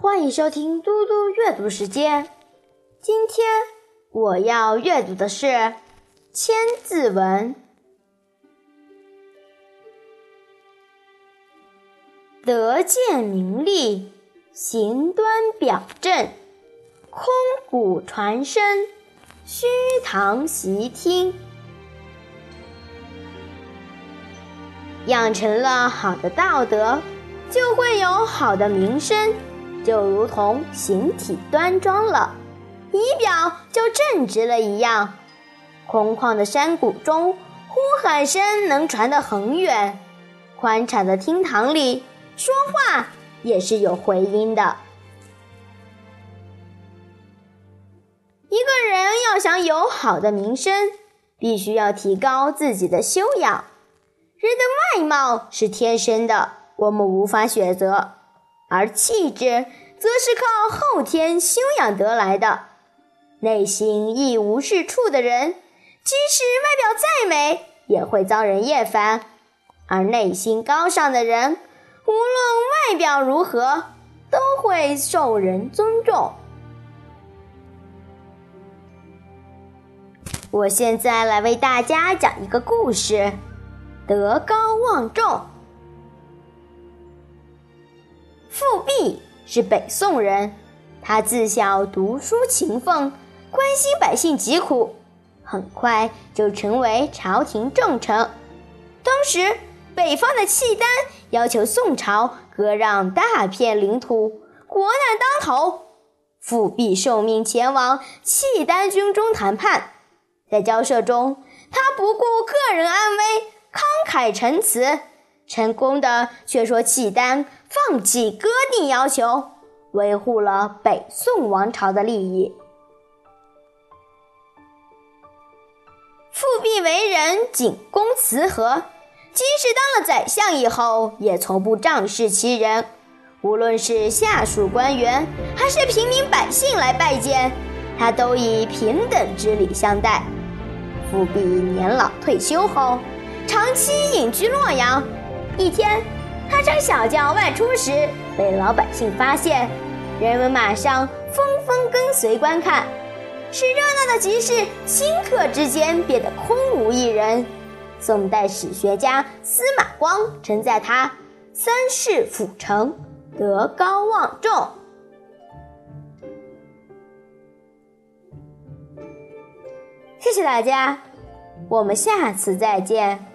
欢迎收听嘟嘟阅读时间。今天我要阅读的是《千字文》。德见名利，行端表正，空谷传声，虚堂习听。养成了好的道德，就会有好的名声。就如同形体端庄了，仪表就正直了一样。空旷的山谷中，呼喊声能传得很远；宽敞的厅堂里，说话也是有回音的。一个人要想有好的名声，必须要提高自己的修养。人的外貌是天生的，我们无法选择。而气质则是靠后天修养得来的。内心一无是处的人，即使外表再美，也会遭人厌烦；而内心高尚的人，无论外表如何，都会受人尊重。我现在来为大家讲一个故事：德高望重。是北宋人，他自小读书勤奋，关心百姓疾苦，很快就成为朝廷重臣。当时北方的契丹要求宋朝割让大片领土，国难当头，富弼受命前往契丹军中谈判。在交涉中，他不顾个人安危，慷慨陈词。成功的却说契丹放弃割地要求，维护了北宋王朝的利益。富弼为人仅公慈和，即使当了宰相以后，也从不仗势欺人。无论是下属官员还是平民百姓来拜见，他都以平等之礼相待。富弼年老退休后，长期隐居洛阳。一天，他乘小轿外出时被老百姓发现，人们马上纷纷跟随观看，使热闹的集市顷刻之间变得空无一人。宋代史学家司马光称赞他“三世辅成，德高望重”。谢谢大家，我们下次再见。